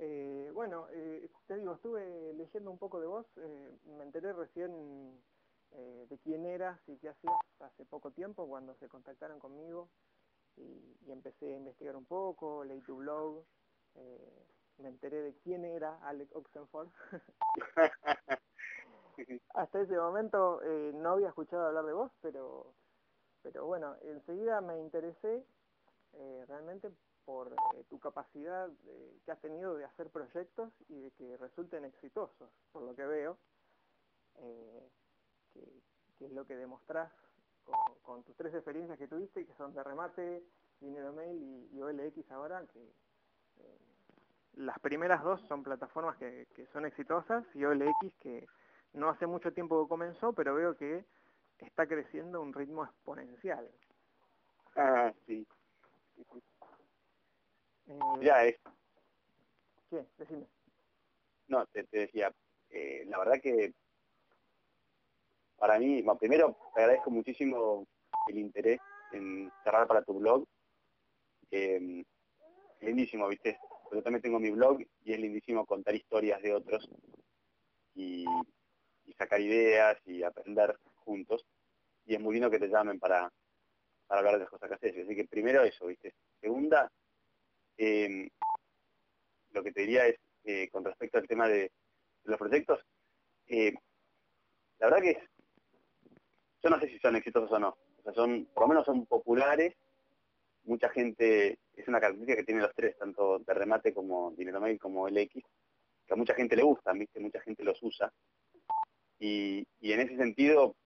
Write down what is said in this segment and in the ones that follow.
Eh, bueno, eh, te digo, estuve leyendo un poco de vos, eh, me enteré recién de quién eras y qué hacías hace poco tiempo cuando se contactaron conmigo y, y empecé a investigar un poco, leí tu blog, me enteré de quién era Alex Oxenford. Hasta ese momento no había escuchado hablar de vos, pero, pero bueno, enseguida me interesé realmente por eh, tu capacidad que has tenido de hacer proyectos y de que resulten exitosos, por lo que veo, que, que, es lo que demostrás con, tus tres experiencias que tuviste, que son de remate, dinero mail y, y OLX ahora, que las primeras dos son plataformas que, son exitosas y OLX que no hace mucho tiempo que comenzó, pero veo que está creciendo un ritmo exponencial. Ah, sí. Eh, ya es. ¿Qué? Decime. No, te, te decía, eh, la verdad que para mí, bueno, primero te agradezco muchísimo el interés en cerrar para tu blog. Eh, lindísimo, ¿viste? Yo también tengo mi blog y es lindísimo contar historias de otros y, y sacar ideas y aprender juntos. Y es muy lindo que te llamen para, para hablar de las cosas que haces. Así que primero eso, ¿viste? Segunda, eh, lo que te diría es, eh, con respecto al tema de, de los proyectos, eh, la verdad que es, yo no sé si son exitosos o no. O sea, son, por lo menos son populares. Mucha gente, es una característica que tienen los tres, tanto de remate como dinero mail como el X, que a mucha gente le gusta, ¿viste? Mucha gente los usa. Y, y en ese sentido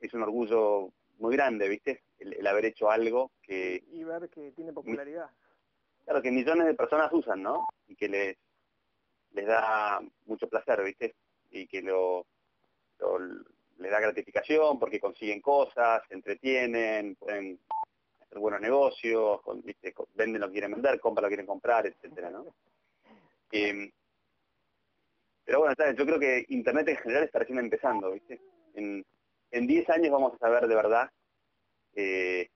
es un orgullo muy grande, ¿viste? El, el, haber hecho algo que... Y ver que tiene popularidad. Claro, que millones de personas usan, ¿no? Y que les, les da mucho placer, ¿viste? Y que lo, lo les da gratificación porque consiguen cosas, se entretienen, pueden hacer buenos negocios, ¿viste? venden lo que quieren vender, compran lo quieren comprar, etcétera, ¿no? Eh, pero bueno, yo creo que Internet en general está recién empezando, ¿viste? En, en 10 años vamos a saber de verdad eh,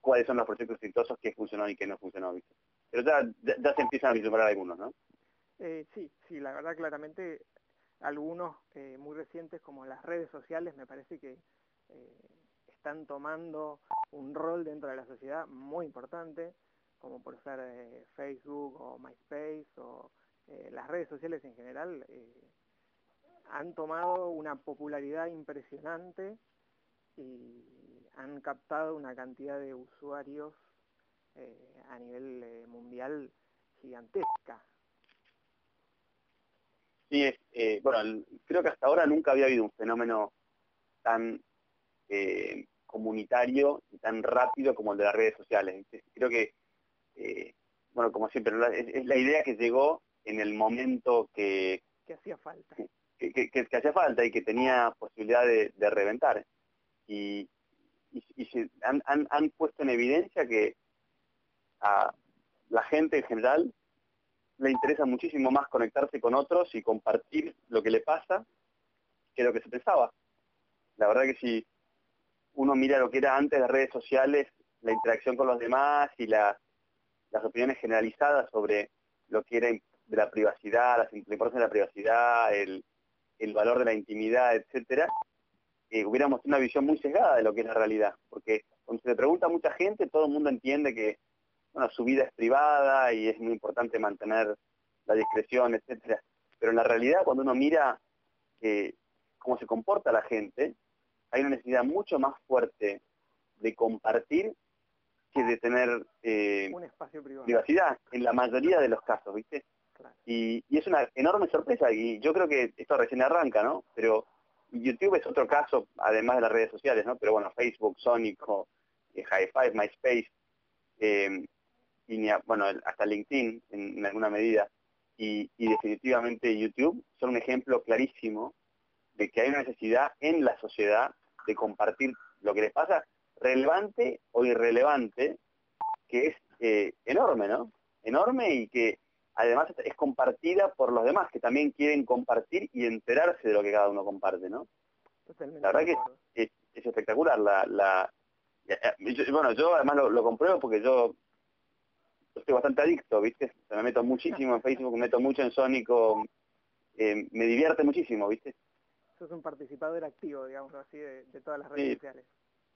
cuáles son los proyectos exitosos, qué funcionó y qué no funcionó, ¿viste? Pero ya, ya, se empiezan a vislumbrar algunos, ¿no? Eh, sí, sí, la verdad claramente algunos eh, muy recientes como las redes sociales me parece que eh, están tomando un rol dentro de la sociedad muy importante, como por ser Facebook o MySpace o las redes sociales en general han tomado una popularidad impresionante y han captado una cantidad de usuarios eh, a nivel eh, mundial gigantesca. Sí, es, eh, bueno, creo que hasta ahora nunca había habido un fenómeno tan comunitario y tan rápido como el de las redes sociales. Creo que, bueno, como siempre, es, es, la idea que llegó en el momento que... Que hacía falta. Que, que, que, que hacía falta y que tenía posibilidad de, de reventar. Y, y, han, han, han puesto en evidencia que a la gente en general le interesa muchísimo más conectarse con otros y compartir lo que le pasa que lo que se pensaba. La verdad que si uno mira lo que era antes las redes sociales, la interacción con los demás y la, las opiniones generalizadas sobre lo que era de la privacidad, la, importancia de la privacidad, el, el valor de la intimidad, etcétera, eh, hubiéramos una visión muy sesgada de lo que es la realidad, porque cuando se le pregunta a mucha gente, todo el mundo entiende que bueno, su vida es privada y es muy importante mantener la discreción, etcétera. Pero en la realidad, cuando uno mira eh, cómo se comporta la gente, hay una necesidad mucho más fuerte de compartir que de tener eh, un espacio privado. privacidad, en la mayoría de los casos, ¿viste? Claro. Y, y es una enorme sorpresa, y yo creo que esto recién arranca, ¿no? Pero YouTube es otro caso, además de las redes sociales, ¿no? Pero bueno, Facebook, Sonic, eh, High Five, MySpace, y bueno, hasta LinkedIn en, alguna medida, y, y, definitivamente YouTube son un ejemplo clarísimo de que hay una necesidad en la sociedad de compartir lo que les pasa, relevante o irrelevante, que es eh, enorme, ¿no? Enorme y que además es compartida por los demás, que también quieren compartir y enterarse de lo que cada uno comparte, ¿no? Totalmente la verdad que es, es, es espectacular. la, la yo, Bueno, yo además lo, lo compruebo porque yo estoy bastante adicto, ¿viste? me meto muchísimo en Facebook, me meto mucho en Sónico, eh, me divierte muchísimo, ¿viste? Sos un participador activo, digamos así, de, todas las redes sociales.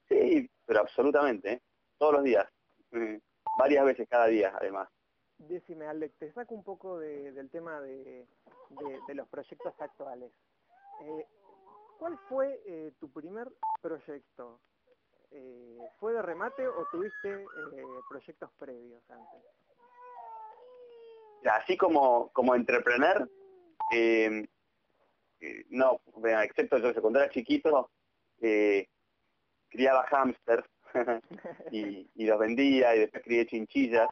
Sí, pero absolutamente, ¿eh? todos los días, eh, varias veces cada día, además. Decime, Alex, te saco un poco del tema de, los proyectos actuales. ¿Cuál fue tu primer proyecto? ¿Fue de remate o tuviste proyectos previos antes? Así como, como entrepreneur, eh, eh, no, excepto yo cuando era chiquito, eh, criaba hámster y, los vendía y después crié chinchillas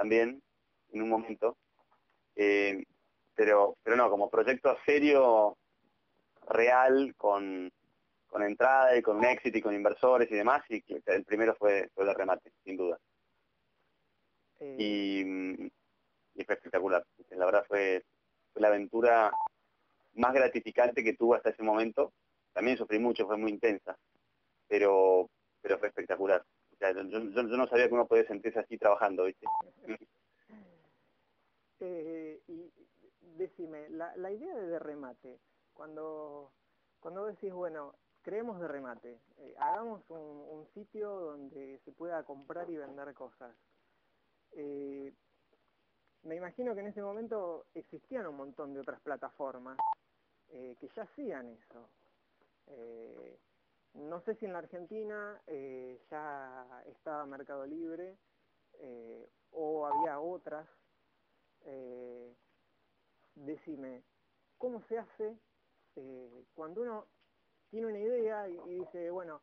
también en un momento. pero, pero no, como proyecto serio, real, con, con entrada y con un éxito y con inversores y demás, y el primero fue, fue de remate, sin duda. Y, y, fue espectacular. La verdad fue fue la aventura más gratificante que tuve hasta ese momento. También sufrí mucho, fue muy intensa, pero pero fue espectacular. Yo, no sabía que uno podía sentirse así trabajando, ¿viste? Eh, y decime, la, la idea de remate, cuando, cuando decís, bueno, creemos de remate, eh, hagamos un, un, sitio donde se pueda comprar y vender cosas. Eh, me imagino que en ese momento existían un montón de otras plataformas que ya hacían eso. Eh, no sé si en la Argentina eh, ya estaba Mercado Libre o había otras. decime, ¿cómo se hace cuando uno tiene una idea y, dice, bueno,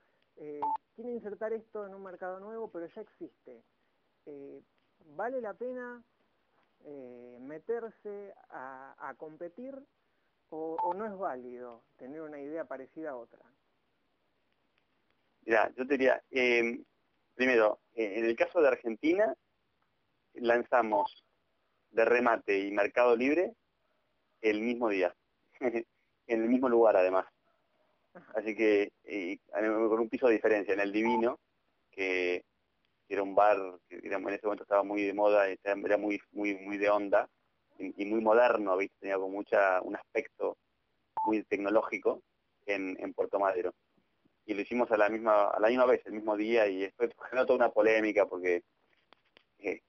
quiero insertar esto en un mercado nuevo, pero ya existe? ¿Vale la pena eh, meterse a, competir o, no es válido tener una idea parecida a otra? Mira, yo te diría, eh, primero, eh, en el caso de Argentina, lanzamos de remate y mercado libre el mismo día, en el mismo lugar además. Así que con un piso de diferencia, en el Divino, que era un bar que en ese momento estaba muy de moda, era muy muy muy de onda y, muy moderno, ¿viste? tenía como mucha un aspecto muy tecnológico en, en Puerto Madero. Y lo hicimos a la misma a la misma vez, el mismo día, y después generó toda una polémica porque eh,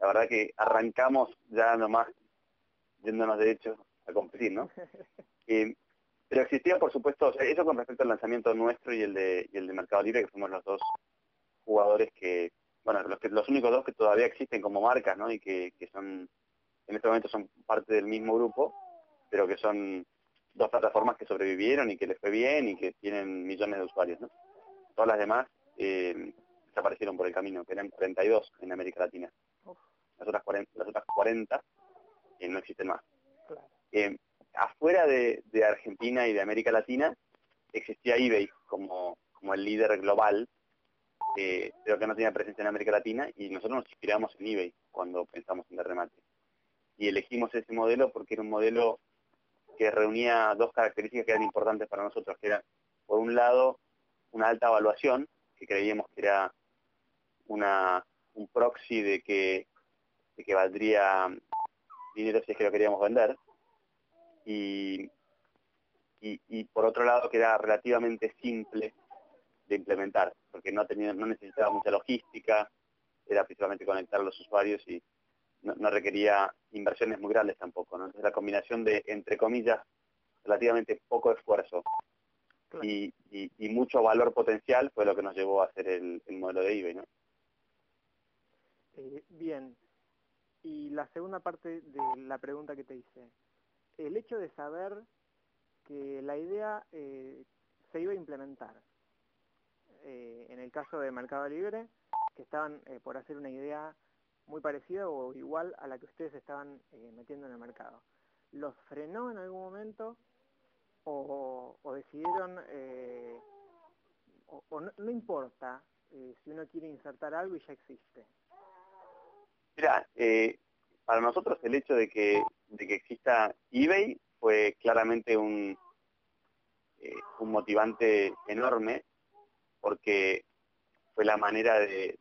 la verdad que arrancamos ya nomás yéndonos de hecho a competir, ¿no? Eh, pero existía, por supuesto, eso con respecto al lanzamiento nuestro y el de, y el de Mercado Libre, que fuimos los dos jugadores que, bueno, los, que, los únicos dos que todavía existen como marcas, ¿no? Y que, son, en este momento son parte del mismo grupo, pero que son dos plataformas que sobrevivieron y que les fue bien y que tienen millones de usuarios, ¿no? Todas las demás eh, desaparecieron por el camino, que eran 42 en América Latina. Las otras 40, las otras 40 eh, no existen más. Eh, afuera de, de, Argentina y de América Latina existía eBay como, como el líder global pero que no tenía presencia en América Latina y nosotros nos inspiramos en eBay cuando pensamos en el remate. Y elegimos ese modelo porque era un modelo que reunía dos características que eran importantes para nosotros, que era, por un lado, una alta evaluación, que creíamos que era una, un proxy de que, valdría dinero si es que lo queríamos vender, y, por otro lado que era relativamente simple de implementar, porque no, tenía, no necesitaba mucha logística, era principalmente conectar los usuarios y no, requería inversiones muy grandes tampoco. ¿no? Entonces la combinación de, entre comillas, relativamente poco esfuerzo y, y, mucho valor potencial fue lo que nos llevó a hacer el, modelo de eBay. ¿no? Eh, bien, y la segunda parte de la pregunta que te hice, el hecho de saber que la idea eh, se iba a implementar, eh, en el caso de Mercado Libre, que estaban eh, por hacer una idea muy parecida o igual a la que ustedes estaban eh, metiendo en el mercado. ¿Los frenó en algún momento o, decidieron, o, no, importa si uno quiere insertar algo y ya existe? Mira, para nosotros el hecho de que, de que exista eBay fue claramente un, un motivante enorme porque fue la manera de,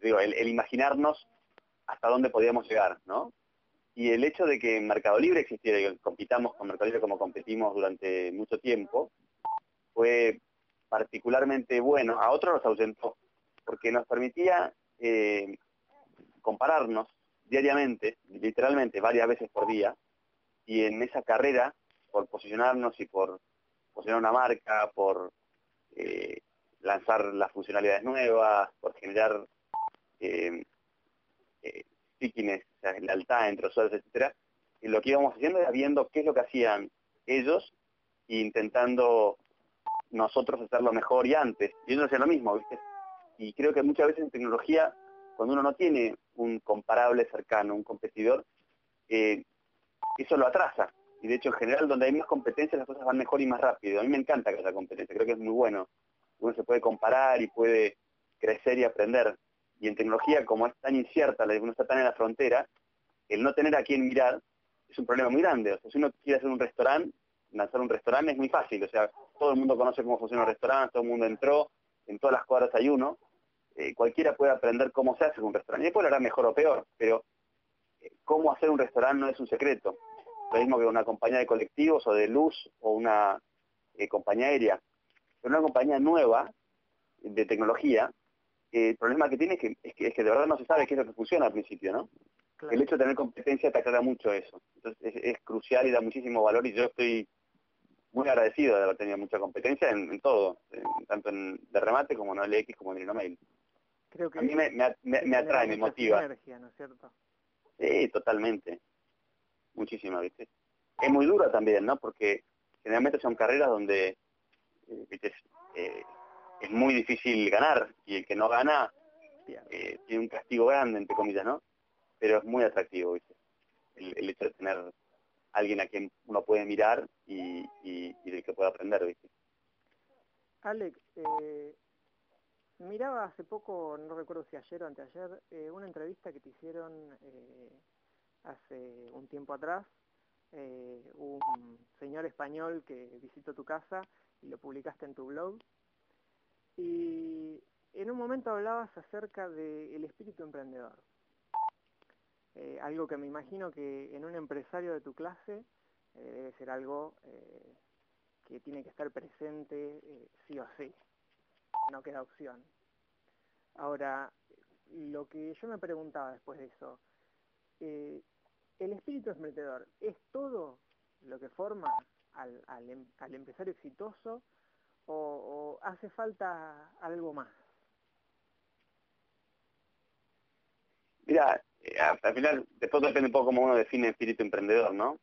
digo, el, imaginarnos hasta dónde podíamos llegar, ¿no? Y el hecho de que en Mercado Libre existiera y compitamos con Mercado Libre como competimos durante mucho tiempo, fue particularmente bueno, a otros nos ausentó, porque nos permitía eh, compararnos diariamente, literalmente varias veces por día, y en esa carrera, por posicionarnos y por posicionar una marca, por eh, lanzar las funcionalidades nuevas, por generar eh, eh, o sea, lealtad entre usuarios, etcétera, y lo que íbamos haciendo era viendo qué es lo que hacían ellos e intentando nosotros hacerlo mejor y antes. Y ellos hacían lo mismo, ¿viste? Y creo que muchas veces en tecnología, cuando uno no tiene un comparable cercano, un competidor, eh, eso lo atrasa. Y de hecho, en general, donde hay más competencia, las cosas van mejor y más rápido. A mí me encanta que haya competencia, creo que es muy bueno. Uno se puede comparar y puede crecer y aprender. Y en tecnología, como es tan incierta, uno está tan en la frontera, el no tener a quién mirar es un problema muy grande. O sea, si uno quiere hacer un restaurante, lanzar un restaurante es muy fácil. O sea, todo el mundo conoce cómo funciona un restaurante, todo el mundo entró, en todas las cuadras hay uno. Eh, cualquiera puede aprender cómo se hace un restaurante. Y después lo hará mejor o peor, pero eh, cómo hacer un restaurante no es un secreto lo mismo que una compañía de colectivos o de luz o una eh, compañía aérea. Pero una compañía nueva de tecnología, el problema que tiene es que, es que, de verdad no se sabe qué es lo que funciona al principio, ¿no? El hecho de tener competencia te aclara mucho eso. Entonces es, crucial y da muchísimo valor y yo estoy muy agradecido de haber tenido mucha competencia en, todo, tanto en de remate como en LX como en Inomail. Creo que a mí me, me, atrae, me motiva. ¿no es cierto? Sí, totalmente muchísima, ¿viste? Es muy dura también, ¿no? Porque generalmente son carreras donde, eh, ¿viste? Eh, es muy difícil ganar y el que no gana eh, tiene un castigo grande, entre comillas, ¿no? Pero es muy atractivo, ¿viste? El, hecho de tener alguien a quien uno puede mirar y, y, del que puede aprender, ¿viste? Alex, miraba hace poco, no recuerdo si ayer o anteayer, una entrevista que te hicieron hace un tiempo atrás, eh, un señor español que visitó tu casa y lo publicaste en tu blog. Y en un momento hablabas acerca del espíritu emprendedor. Eh, algo que me imagino que en un empresario de tu clase eh, debe ser algo que tiene que estar presente sí o sí. No queda opción. Ahora, lo que yo me preguntaba después de eso, eh, el espíritu emprendedor es todo lo que forma al, em, empresario exitoso o, hace falta algo más? Mira, eh, al final, después depende un poco cómo uno define espíritu emprendedor, ¿no?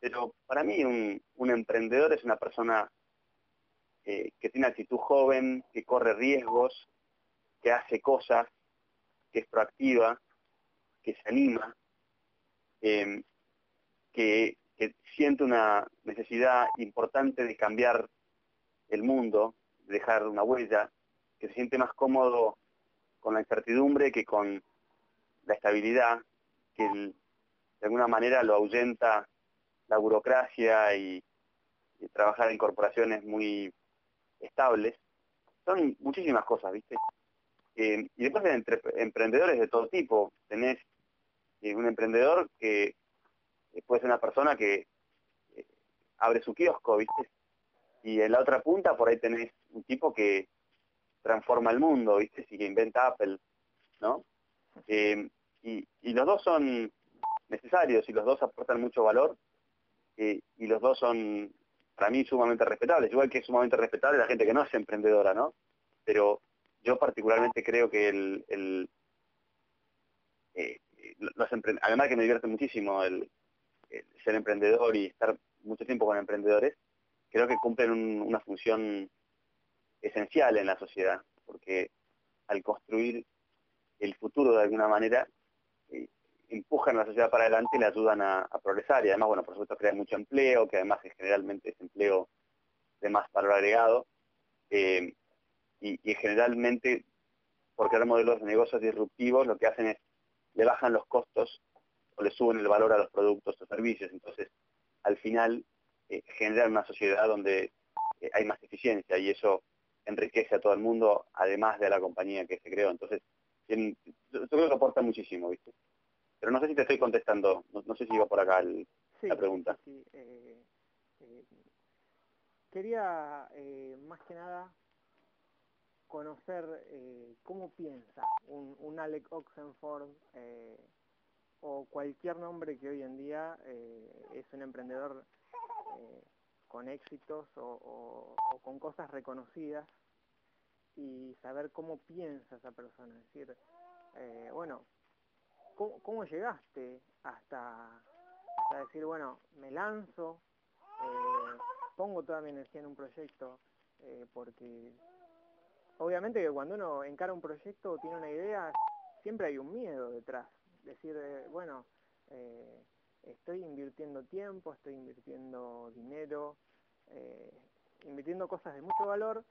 Pero para mí un, emprendedor es una persona eh, que tiene actitud joven, que corre riesgos, que hace cosas, que es proactiva, que se anima, Em, que, siente una necesidad importante de cambiar el mundo, de dejar una huella, que se siente más cómodo con la incertidumbre que con la estabilidad, que de alguna manera lo ahuyenta la burocracia y, trabajar en corporaciones muy estables. Son muchísimas cosas, ¿viste? Em, y después de entre, emprendedores de todo tipo. Tenés un emprendedor que eh, puede ser una persona que eh, abre su kiosco, ¿viste? Y en la otra punta por ahí tenés un tipo que transforma el mundo, ¿viste? Y que inventa Apple, ¿no? Eh, y, los dos son necesarios y los dos aportan mucho valor y los dos son para mí sumamente respetables, igual que es sumamente respetable la gente que no es emprendedora, ¿no? Pero yo particularmente creo que el, el además que me divierte muchísimo el, ser emprendedor y estar mucho tiempo con emprendedores, creo que cumplen una función esencial en la sociedad, porque al construir el futuro de alguna manera, eh, empujan a la sociedad para adelante y le ayudan a, progresar. Y además, bueno, por supuesto crean mucho empleo, que además es generalmente es empleo de más valor agregado. Eh, y, y, generalmente, por crear modelos de negocios disruptivos, lo que hacen es le bajan los costos o le suben el valor a los productos o servicios. Entonces, al final, eh, generan una sociedad donde eh, hay más eficiencia y eso enriquece a todo el mundo, además de la compañía que se creó. Entonces, yo, creo que aporta muchísimo, ¿viste? Pero no sé si te estoy contestando, no, sé si iba por acá la pregunta. Sí, eh, eh, quería más que nada conocer cómo piensa un, un Alec Oxenford o cualquier nombre que hoy en día es un emprendedor con éxitos o, con cosas reconocidas y saber cómo piensa esa persona. Es decir, eh, bueno, ¿cómo, llegaste hasta, decir, bueno, me lanzo, eh, pongo toda mi energía en un proyecto, eh, porque obviamente que cuando uno encara un proyecto o tiene una idea, siempre hay un miedo detrás. Decir, bueno, estoy invirtiendo tiempo, estoy invirtiendo dinero, eh, invirtiendo cosas de mucho valor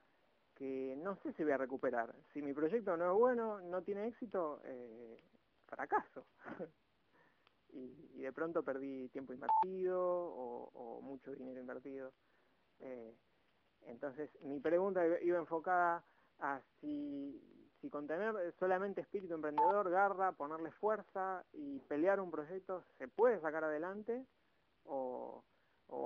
que no sé si voy a recuperar. Si mi proyecto no es bueno, no tiene éxito, eh, fracaso. y, de pronto perdí tiempo invertido o, mucho dinero invertido. Eh, entonces, mi pregunta iba enfocada a si si con tener solamente espíritu emprendedor, garra, ponerle fuerza y pelear un proyecto, ¿se puede sacar adelante? ¿O,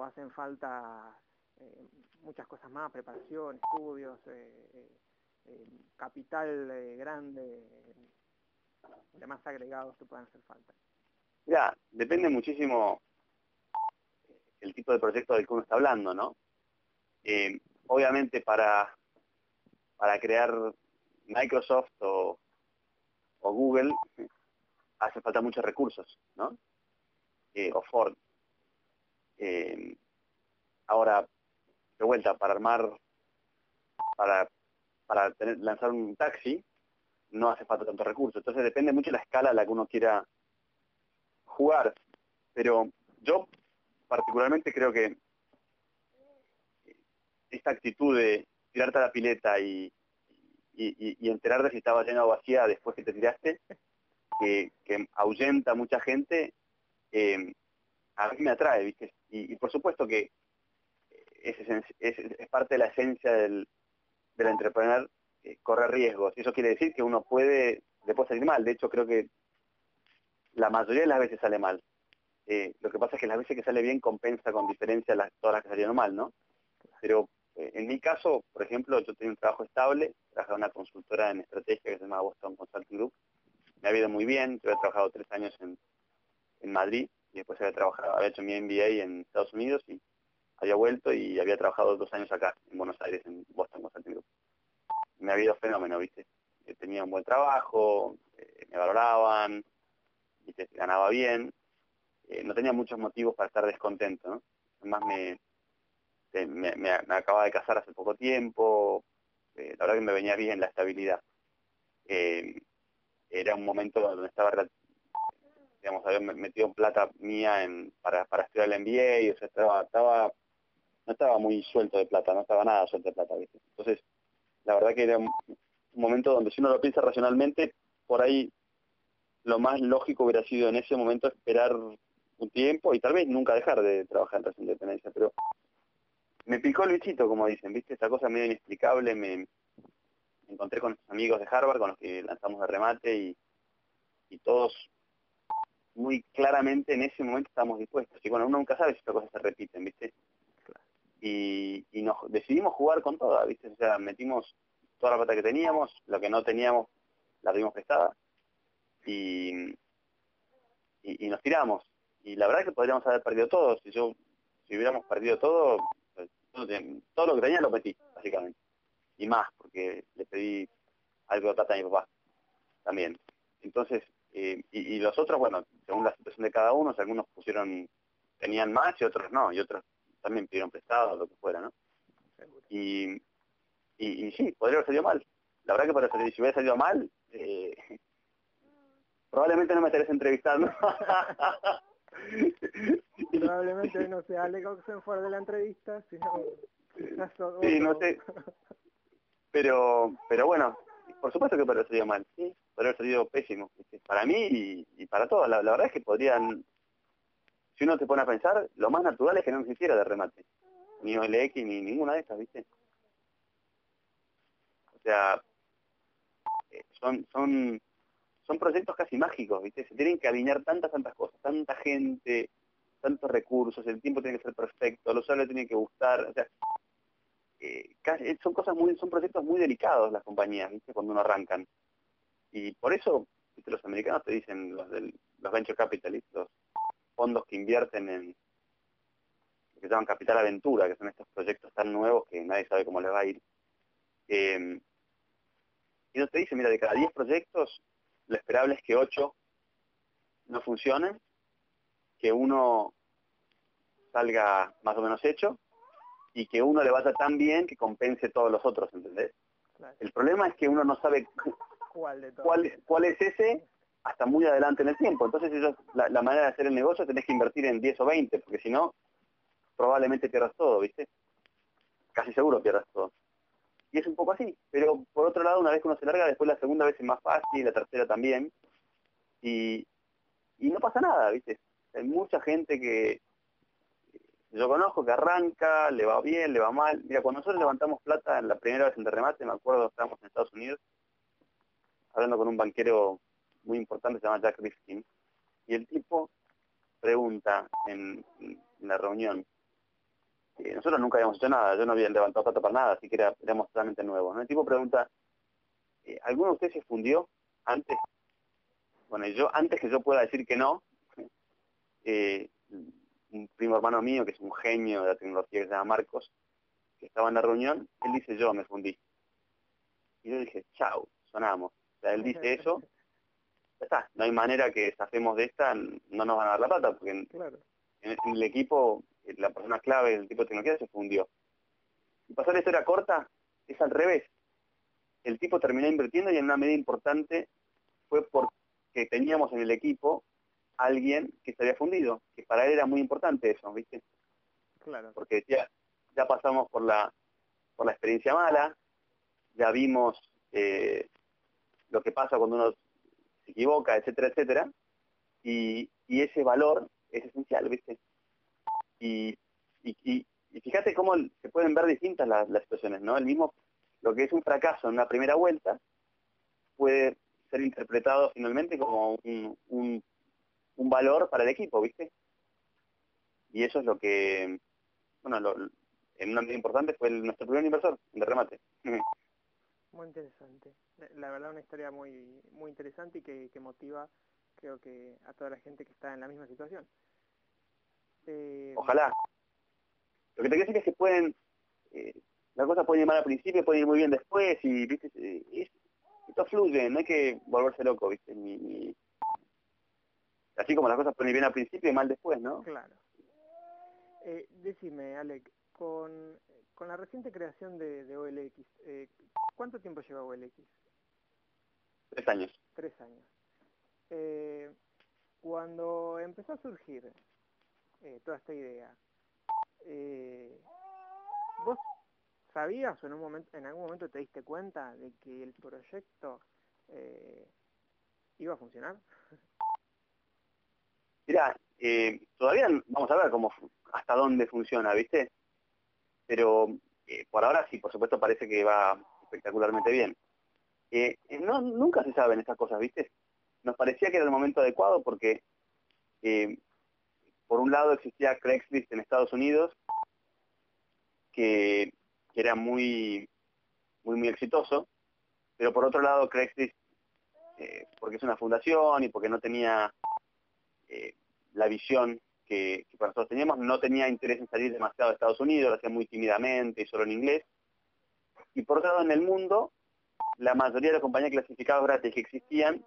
hacen falta eh, muchas cosas más, preparación, estudios, eh, eh, capital grande, demás agregados que puedan hacer falta? Ya, depende muchísimo el tipo de proyecto del que uno está hablando, ¿no? obviamente para, para crear Microsoft o, Google hace falta muchos recursos, ¿no? Eh, o Ford. Eh, ahora, de vuelta, para armar, para, para lanzar un taxi, no hace falta tantos recursos. Entonces depende mucho de la escala a la que uno quiera jugar. Pero yo particularmente creo que esta actitud de tirarte a la pileta y, y, y, enterarte si estaba llena o vacía después que te tiraste, que, ahuyenta a mucha gente, eh, a mí me atrae, ¿viste? Y, por supuesto que es, es, parte de la esencia del, del entrepreneur eh, correr riesgos. Y eso quiere decir que uno puede, le puede salir mal. De hecho, creo que la mayoría de las veces sale mal. Eh, lo que pasa es que las veces que sale bien compensa con diferencia las, todas las que salieron mal, ¿no? Pero eh, en mi caso, por ejemplo, yo tenía un trabajo estable, trabajaba en una consultora en estrategia que se llama Boston Consulting Group. Me ha ido muy bien, yo había trabajado tres años en, Madrid y después había trabajado, había hecho mi MBA en Estados Unidos y había vuelto y había trabajado dos años acá, en Buenos Aires, en Boston Consulting Group. Me ha habido fenómeno, ¿viste? Eh, tenía un buen trabajo, eh, me valoraban, ¿viste? ganaba bien, no tenía muchos motivos para estar descontento, ¿no? Además me, este, me, acaba de casar hace poco tiempo, eh, la verdad que me venía bien la estabilidad. Eh, era un momento donde estaba, digamos, había metido plata mía en, para, para estudiar el MBA, y, o sea, estaba, estaba, no estaba muy suelto de plata, no estaba nada suelto de plata, Entonces, la verdad que era un, momento donde si uno lo piensa racionalmente, por ahí lo más lógico hubiera sido en ese momento esperar un tiempo y tal vez nunca dejar de trabajar en relación de dependencia, pero me picó el bichito, como dicen, ¿viste? Esta cosa medio inexplicable, me, encontré con estos amigos de Harvard con los que lanzamos de remate y, todos muy claramente en ese momento estábamos dispuestos. Y bueno, uno nunca sabe si estas cosas se repiten, ¿viste? Y, y nos decidimos jugar con todas, ¿viste? O sea, metimos toda la plata que teníamos, lo que no teníamos la tuvimos prestada y, y, nos tiramos. Y la verdad es que podríamos haber perdido todo. Si yo si hubiéramos perdido todo, todo lo que tenía lo metí, básicamente. Y más, porque le pedí algo de plata a mi papá también. Entonces, eh, y, los otros, bueno, según la situación de cada uno, algunos pusieron, tenían más y otros no, y otros también pidieron prestado, lo que fuera, ¿no? Y, y, sí, podría haber salido mal. La verdad que para salir, si hubiera salido mal, eh, probablemente no me estarías entrevistando. Probablemente no sea Alex fuera de la entrevista, sino Sí, no sé. Pero, pero bueno, por supuesto que podría haber salido mal, sí, podría haber salido pésimo, para mí y, para todos. La, verdad es que podrían, si uno se pone a pensar, lo más natural es que no existiera de remate, ni OLX ni ninguna de estas, ¿viste? sea, eh, son, son, son proyectos casi mágicos, ¿viste? Se tienen que alinear tantas, tantas cosas, tanta gente, tantos recursos, el tiempo tiene que ser perfecto, los usuarios tienen que gustar, o sea, eh, son cosas muy, son proyectos muy delicados las compañías, ¿viste? Cuando uno arrancan. Y por eso, ¿viste? los americanos te dicen, los, del, los venture capitalists, los fondos que invierten en lo que llaman capital aventura, que son estos proyectos tan nuevos que nadie sabe cómo les va a ir. Eh, y no te dice, mira, de cada 10 proyectos, lo esperable es que 8 no funcionen, que uno salga más o menos hecho y que uno le vaya tan bien que compense todos los otros, ¿entendés? El problema es que uno no sabe ¿Cuál, cuál, es ese hasta muy adelante en el tiempo. Entonces la, la, manera de hacer el negocio tenés que invertir en 10 o 20, porque si no, probablemente pierdas todo, ¿viste? Casi seguro pierdas todo. Y es un poco así. Pero por otro lado, una vez que uno se larga, después la segunda vez es más fácil, la tercera también. Y, y no pasa nada, ¿viste? Hay mucha gente que yo conozco que arranca, le va bien, le va mal. Mira, cuando nosotros levantamos plata en la primera vez en remate, me acuerdo, estábamos en Estados Unidos, hablando con un banquero muy importante, se llama Jack Rifkin, y el tipo pregunta en, la reunión, nosotros nunca habíamos hecho nada, yo no había levantado plata para nada, así que era, éramos totalmente nuevos. El tipo pregunta, eh, ¿alguno de ustedes se fundió antes? Bueno, yo antes que yo pueda decir que no, eh, un primo hermano mío, que es un genio de la tecnología que se llama Marcos, que estaba en la reunión, él dice yo me fundí. Y yo dije, chau, sonamos. O sea, él dice eso, ya está, no hay manera que hacemos de esta, no nos van a dar la plata, porque en, el equipo, la persona clave del tipo de tecnología se fundió. Y pasar la historia corta, es al revés. El tipo terminó invirtiendo y en una medida importante fue porque teníamos en el equipo alguien que se había fundido, que para él era muy importante eso, ¿viste? Claro. Porque ya, ya pasamos por la, por la experiencia mala, ya vimos eh, lo que pasa cuando uno se equivoca, etcétera, etcétera, y, y ese valor es esencial, ¿viste? Y, y, y, fíjate cómo se pueden ver distintas las, las situaciones, ¿no? El mismo, lo que es un fracaso en una primera vuelta, puede ser interpretado finalmente como un, un un valor para el equipo, ¿viste? Y eso es lo que, bueno, lo, en una medida importante fue nuestro primer inversor de remate. Muy interesante. La verdad una historia muy muy interesante y que, que motiva creo que a toda la gente que está en la misma situación. Eh... Ojalá. Lo que te quiero decir es que pueden, eh, la cosa puede ir mal al principio, puede ir muy bien después y, viste, eh, esto fluye, no hay que volverse loco, viste, ni, ni, así como las cosas pueden ir bien al principio y mal después, ¿no? Claro. Eh, decime, Alec, con, con la reciente creación de, de OLX, eh, ¿cuánto tiempo lleva OLX? Tres años. Tres años. Eh, cuando empezó a surgir eh, toda esta idea, eh, ¿vos sabías o en, un momento, en algún momento te diste cuenta de que el proyecto iba a funcionar? Mira, eh, todavía vamos a ver cómo hasta dónde funciona, ¿viste? Pero eh, por ahora sí, por supuesto parece que va espectacularmente bien. Eh, no, nunca se saben estas cosas, ¿viste? Nos parecía que era el momento adecuado porque por un lado existía Craigslist en Estados Unidos, que, era muy, muy, muy exitoso, pero por otro lado Craigslist, porque es una fundación y porque no tenía eh, la visión que, nosotros teníamos, no tenía interés en salir demasiado de Estados Unidos, lo hacía muy tímidamente y solo en inglés. Y por otro lado, en el mundo, la mayoría de las compañías clasificadas gratis que existían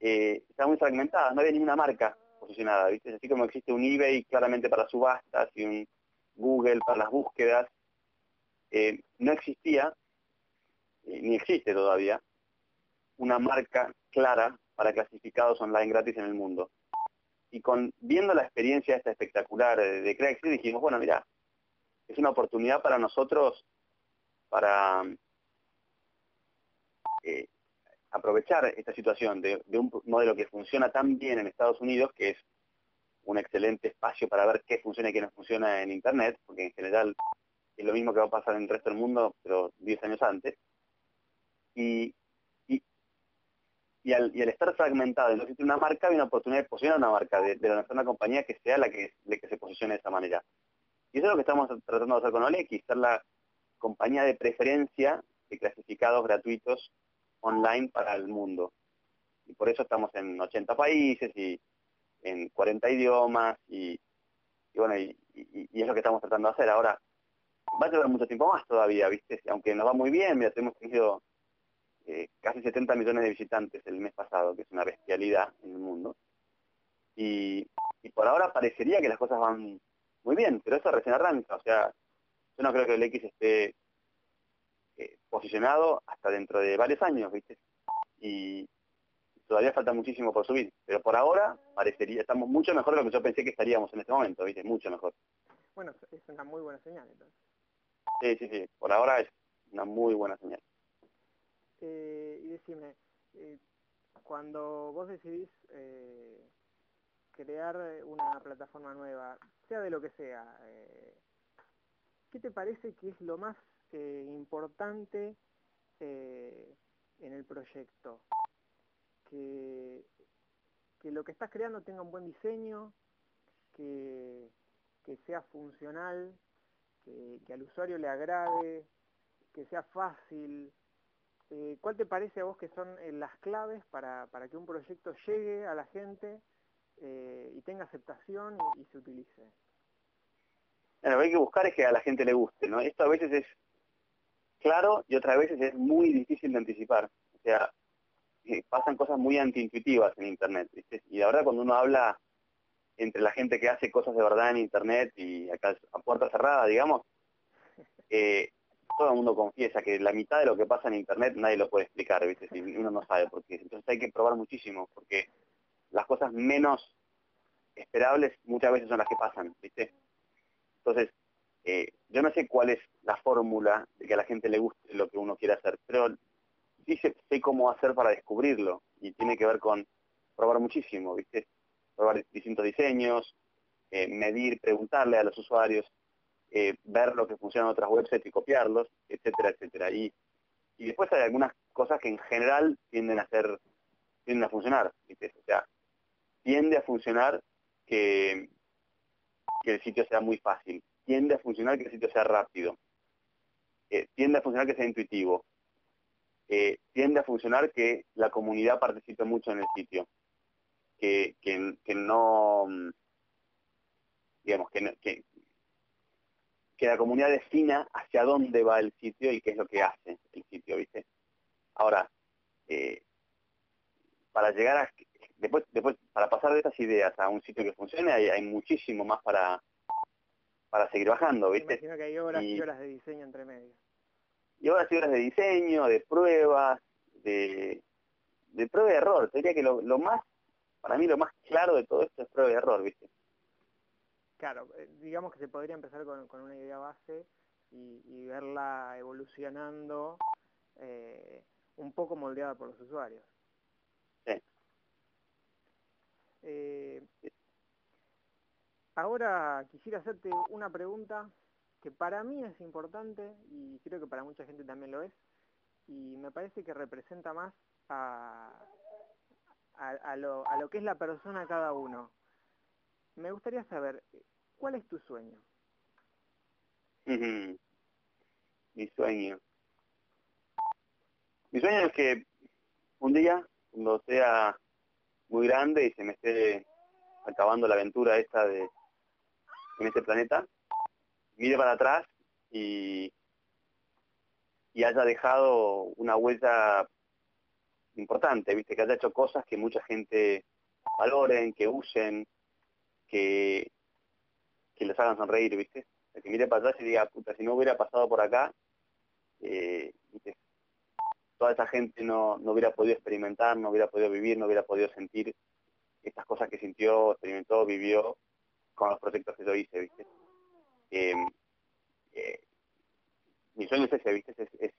eh, estaban muy fragmentadas, no había ninguna marca posicionada. Así como existe un eBay claramente para subastas y un Google para las búsquedas, eh, no existía, ni existe todavía, una marca clara para clasificados online gratis en el mundo y con viendo la experiencia esta espectacular de, Craigslist dijimos, bueno, mira, es una oportunidad para nosotros para eh, aprovechar esta situación de, un modelo que funciona tan bien en Estados Unidos, que es un excelente espacio para ver qué funciona y qué no funciona en Internet, porque en general es lo mismo que va a pasar en el resto del mundo, pero 10 años antes. Y, y, al, estar fragmentado y no existe una marca, hay una oportunidad de posicionar una marca, de, de lanzar una compañía que sea la que, se posicione de esa manera. Y eso es lo que estamos tratando de hacer con Olex, ser la compañía de preferencia de clasificados gratuitos online para el mundo. Y por eso estamos en 80 países y en 40 idiomas y, bueno, y, es lo que estamos tratando de hacer. Ahora, va a llevar mucho tiempo más todavía, ¿viste? Aunque nos va muy bien, mira, hemos tenido eh, casi 70 millones de visitantes el mes pasado, que es una bestialidad en el mundo. Y, por ahora parecería que las cosas van muy bien, pero eso recién arranca. O sea, yo no creo que el X esté eh, posicionado hasta dentro de varios años, ¿viste? Y todavía falta muchísimo por subir, pero por ahora parecería, estamos mucho mejor de lo que yo pensé que estaríamos en este momento, ¿viste? Mucho mejor. Bueno, es una muy buena señal entonces. Sí, sí, sí, por ahora es una muy buena señal. Eh, y decime, eh, cuando vos decidís eh, crear una plataforma nueva, sea de lo que sea, ¿qué te parece que es lo más importante en el proyecto? Que, que lo que estás creando tenga un buen diseño, que, que sea funcional, que, que, al usuario le agrade, que sea fácil, eh, ¿Cuál te parece a vos que son eh, las claves para, que un proyecto llegue a la gente eh, y tenga aceptación y, se utilice? lo que hay que buscar es que a la gente le guste, ¿no? Esto a veces es claro y otras veces es muy difícil de anticipar. O sea, pasan cosas muy antiintuitivas en Internet, Y la verdad cuando uno habla entre la gente que hace cosas de verdad en Internet y acá a puerta cerrada, digamos, eh, todo el mundo confiesa que la mitad de lo que pasa en Internet nadie lo puede explicar, ¿viste? Si uno no sabe por qué. Entonces hay que probar muchísimo, porque las cosas menos esperables muchas veces son las que pasan, ¿viste? Entonces, eh, yo no sé cuál es la fórmula de que a la gente le guste lo que uno quiere hacer, pero sí sé, cómo hacer para descubrirlo, y tiene que ver con probar muchísimo, ¿viste? Probar distintos diseños, eh, medir, preguntarle a los usuarios, eh, ver lo que funciona en otras websites y copiarlos, etcétera, etcétera. Y, y después hay algunas cosas que en general tienden a ser, tienden a funcionar, O sea, tiende a funcionar que, que el sitio sea muy fácil, tiende a funcionar que el sitio sea rápido, eh, tiende a funcionar que sea intuitivo, eh, tiende a funcionar que la comunidad participe mucho en el sitio, que, que, que no digamos, que, que la comunidad defina hacia dónde va el sitio y qué es lo que hace el sitio, ¿viste? Ahora, eh, para llegar a... Después, después, para pasar de estas ideas a un sitio que funcione, hay, muchísimo más para, para seguir bajando, ¿viste? imagino que hay horas y, horas de diseño entre medio. Y horas y horas de diseño, de pruebas, de, de prueba y error. Te diría que lo, lo más, para mí lo más claro de todo esto es prueba y error, ¿viste? Claro, eh, digamos que se podría empezar con, una idea base y, verla evolucionando eh, un poco moldeada por los usuarios. Sí. Eh, ahora quisiera hacerte una pregunta que para mí es importante y creo que para mucha gente también lo es y me parece que representa más a, a, lo, a lo que es la persona cada uno. Me gustaría saber, ¿Cuál es tu sueño? Mi sueño. Mi sueño es que un día, cuando sea muy grande y se me esté acabando la aventura esta de en este planeta, mire para atrás y, y haya dejado una huella importante, viste, que haya hecho cosas que mucha gente valoren, que usen, que, que les hagan sonreír, ¿viste? El que mire para atrás y diga, puta, si no hubiera pasado por acá, eh, toda esa gente no, no hubiera podido experimentar, no hubiera podido vivir, no hubiera podido sentir estas cosas que sintió, experimentó, vivió con los proyectos que yo hice, ¿viste? Em, eh, mi sueño es ese, ¿viste? Es,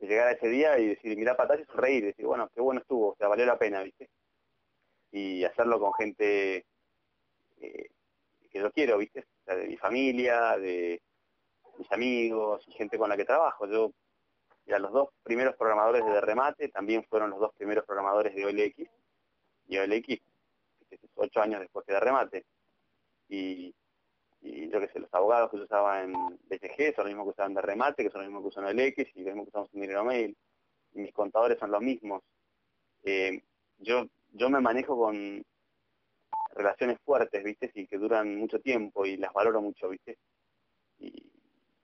llegar a ese día y decir, mira para atrás y sonreír, decir, bueno, qué bueno estuvo, o sea, valió la pena, ¿viste? Y hacerlo con gente eh, que yo quiero, ¿viste? de mi familia, de mis amigos y gente con la que trabajo. Yo Mira, los dos primeros programadores de Remate también fueron los dos primeros programadores de OLX. Y OLX, es ocho años después que de Remate. Y, yo qué sé, los abogados que se usaban en BCG son los mismos que usaban de Remate, que son los mismos que usan OLX y los mismos que usamos en Dinero Mail. Y mis contadores son los mismos. Eh, yo, yo me manejo con relaciones fuertes, ¿viste? Y que duran mucho tiempo y las valoro mucho, ¿viste? Y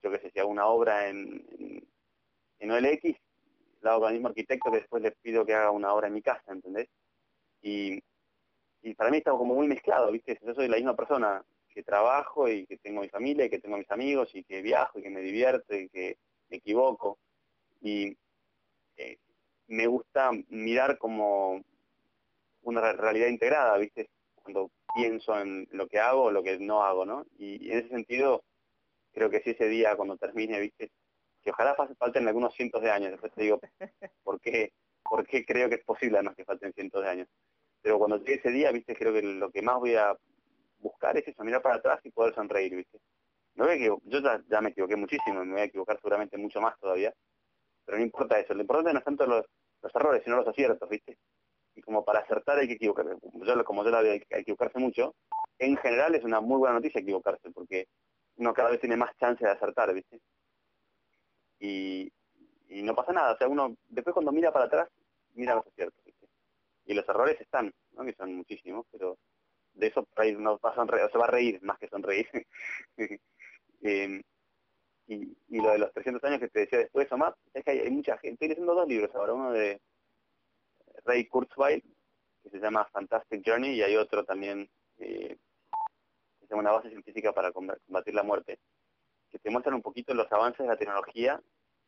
yo qué sé, si hago una obra en en OLX la hago con el mismo arquitecto que después le pido que haga una obra en mi casa, ¿entendés? Y, y para mí está como muy mezclado, ¿viste? Yo soy la misma persona que trabajo y que tengo mi familia y que tengo mis amigos y que viajo y que me divierto y que me equivoco. Y eh, me gusta mirar como una realidad integrada, ¿viste? Cuando pienso en lo que hago o lo que no hago, ¿no? Y en ese sentido, creo que si ese día, cuando termine, ¿viste? que ojalá falten algunos cientos de años, después te digo por qué, por qué creo que es posible además que falten cientos de años. Pero cuando llegue ese día, viste, creo que lo que más voy a buscar es eso, mirar para atrás y poder sonreír, viste. No que yo ya, me equivoqué muchísimo, me voy a equivocar seguramente mucho más todavía, pero no importa eso, lo importante no es tanto los, errores, sino los aciertos, viste. Y como para acertar hay que equivocarse, como yo la veo, hay que equivocarse mucho, en general es una muy buena noticia equivocarse, porque uno cada vez tiene más chance de acertar, viste y, no pasa nada. O sea, uno después cuando mira para atrás, mira los aciertos. Y los errores están, ¿no? que son muchísimos, pero de eso no va a sonreír, se va a reír más que sonreír. Em, y, y, lo de los 300 años que te decía después o más, es que hay, mucha gente, estoy leyendo dos libros ahora, uno de Ray Kurzweil, que se llama Fantastic Journey, y hay otro también eh, que se llama Una base científica para combatir la muerte que te muestran un poquito los avances de la tecnología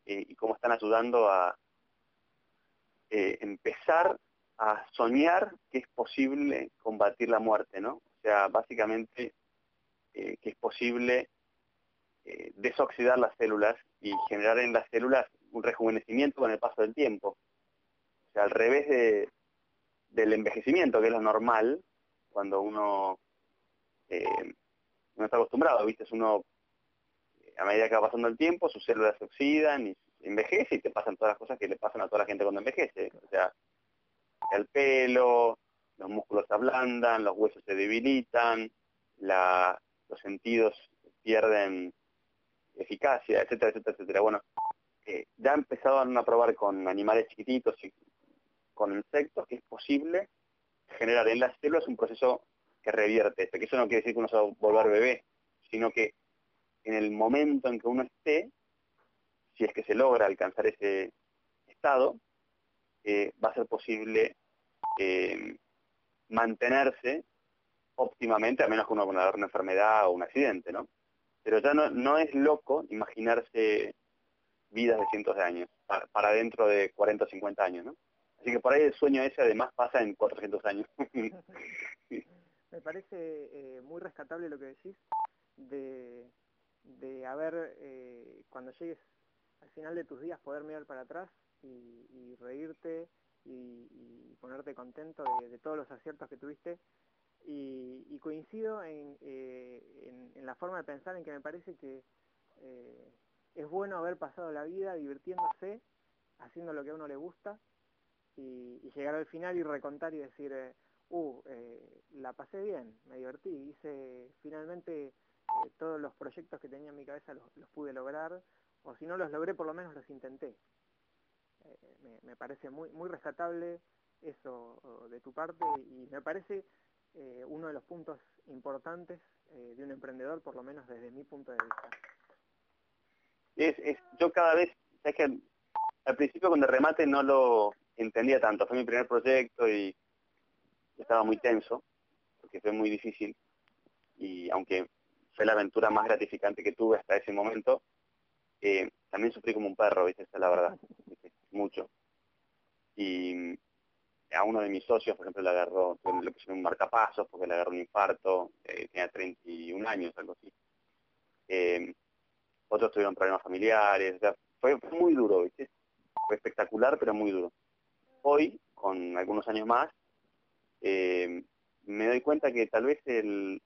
eh, y cómo están ayudando a eh, empezar a soñar que es posible combatir la muerte, ¿no? O sea, básicamente que es posible desoxidar las células y generar en las células un rejuvenecimiento con el paso del tiempo. O sea, al revés de, del envejecimiento, que es lo normal, cuando uno no está acostumbrado, ¿viste? Uno a medida que va pasando el tiempo, sus células se oxidan y envejece y te pasan todas las cosas que le pasan a toda la gente cuando envejece. O sea, el pelo, los músculos se ablandan, los huesos se debilitan, los sentidos pierden eficacia, etcétera, etcétera, etcétera. Bueno, eh, ya empezaron a probar con animales chiquititos con insectos que es posible generar en las células un proceso que revierte esto, que eso no quiere decir que uno se va a volver bebé, sino que en el momento en que uno esté, si es que se logra alcanzar ese estado, eh, va a ser posible eh, mantenerse óptimamente, a menos que uno con una enfermedad o un accidente, ¿no? Pero ya no, es loco imaginarse vidas de cientos de años, para, dentro de 40 o 50 años, ¿no? Así que por ahí el sueño ese además pasa en 400 años. Me parece eh, muy rescatable lo que decís de de haber, eh, cuando llegues al final de tus días, poder mirar para atrás y, reírte y, ponerte contento de, todos los aciertos que tuviste. Y, coincido eh, en, la forma de pensar en que me parece que es bueno haber pasado la vida divirtiéndose, haciendo lo que a uno le gusta y, llegar al final y recontar y decir, uh, la pasé bien, me divertí, hice finalmente todos los proyectos que tenía en mi cabeza los, pude lograr, o si no los logré, por lo menos los intenté. Eh, me, parece muy, muy rescatable eso de tu parte y me parece eh, uno de los puntos importantes eh, de un emprendedor, por lo menos desde mi punto de vista. Es, yo cada vez, es que al principio el remate no lo entendía tanto, fue mi primer proyecto y estaba muy tenso, porque fue muy difícil, y aunque fue la aventura más gratificante que tuve hasta ese momento. Eh, también sufrí como un perro, ¿viste? La verdad, mucho. Y a uno de mis socios, por ejemplo, le agarró, le pusieron un marcapasos porque le agarró un infarto, eh, tenía 31 años, algo así. Eh, otros tuvieron problemas familiares, fue, muy duro, ¿viste? Fue espectacular, pero muy duro. Hoy, con algunos años más, me doy cuenta que tal vez el,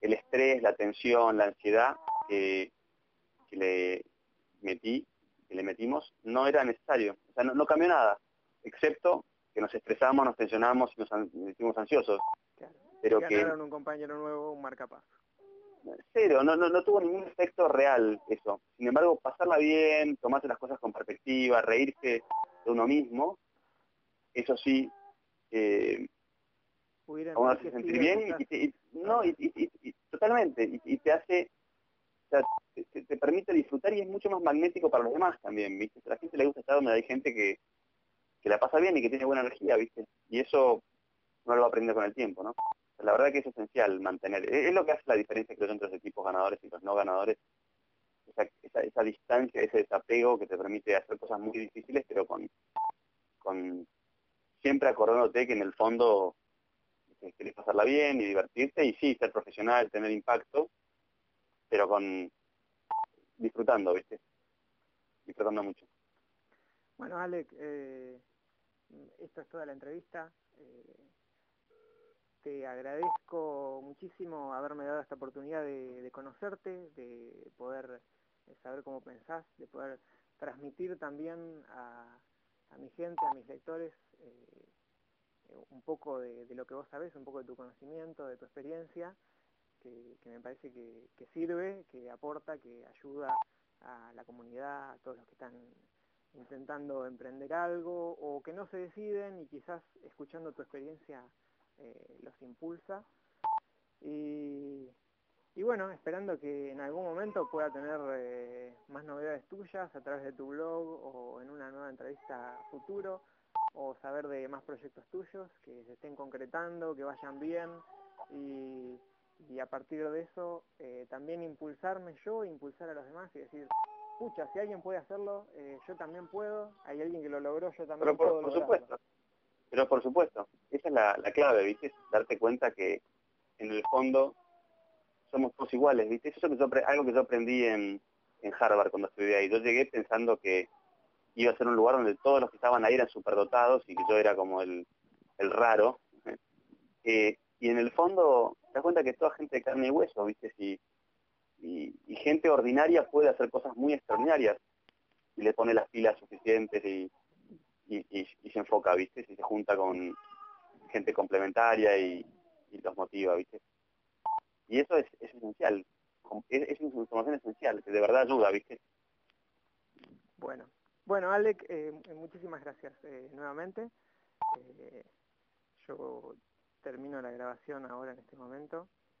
el estrés, la tensión, la ansiedad que le metí que le metimos no era necesario. O sea, no, cambió nada, excepto que nos estresamos, nos tensionamos y nos, hicimos ansiosos. Pero que un compañero nuevo, un marcapaso. Cero, no, no, no tuvo ningún efecto real eso. Sin embargo, pasarla bien, tomarse las cosas con perspectiva, reírse de uno mismo, eso sí, eh, a uno hace sentir bien y, no, y, totalmente, y, te hace, o sea, te, permite disfrutar y es mucho más magnético para los demás también, ¿viste? A la gente le gusta estar donde hay gente que, que la pasa bien y que tiene buena energía, ¿viste? Y eso no lo va a aprender con el tiempo, ¿no? La verdad que es esencial mantener, es lo que hace la diferencia creo entre los equipos ganadores y los no ganadores, esa, esa, esa distancia, ese desapego que te permite hacer cosas muy difíciles, pero con, con siempre acordándote que en el fondo querés pasarla bien y divertirte y sí, ser profesional, tener impacto, pero con disfrutando, ¿viste? Disfrutando mucho. Bueno, Alec, eh, esto es toda la entrevista. Eh, te agradezco muchísimo haberme dado esta oportunidad de, conocerte, de poder saber cómo pensás, de poder transmitir también a, mi gente, a mis lectores, un poco de, lo que vos sabés, un poco de tu conocimiento, de tu experiencia, que, me parece que, sirve, que aporta, que ayuda a la comunidad, a todos los que están intentando emprender algo o que no se deciden y quizás escuchando tu experiencia eh, los impulsa. Y, bueno, esperando que en algún momento pueda tener eh, más novedades tuyas a través de tu blog o en una nueva entrevista futuro o saber de más proyectos tuyos que se estén concretando, que vayan bien y, a partir de eso eh, también impulsarme yo, impulsar a los demás y decir, pucha, si alguien puede hacerlo, eh, yo también puedo, hay alguien que lo logró, yo también Pero por, por supuesto, pero por supuesto, esa es la, clave, ¿viste? Darte cuenta que en el fondo somos todos iguales, ¿viste? Eso es algo que yo aprendí en, en Harvard cuando estudié ahí. Yo llegué pensando que iba a ser un lugar donde todos los que estaban ahí eran superdotados y que yo era como el, el raro. Eh, y en el fondo te das cuenta que es toda gente de carne y hueso, ¿viste? Y, y, gente ordinaria puede hacer cosas muy extraordinarias y le pone las pilas suficientes y, y, se enfoca, ¿viste? Si se junta con gente complementaria y, los motiva, ¿viste? Y eso es, es esencial, es, es, una información esencial, que de verdad ayuda, ¿viste? Bueno, bueno, Alec, eh, muchísimas gracias eh, nuevamente. Eh, yo termino la grabación ahora en este momento.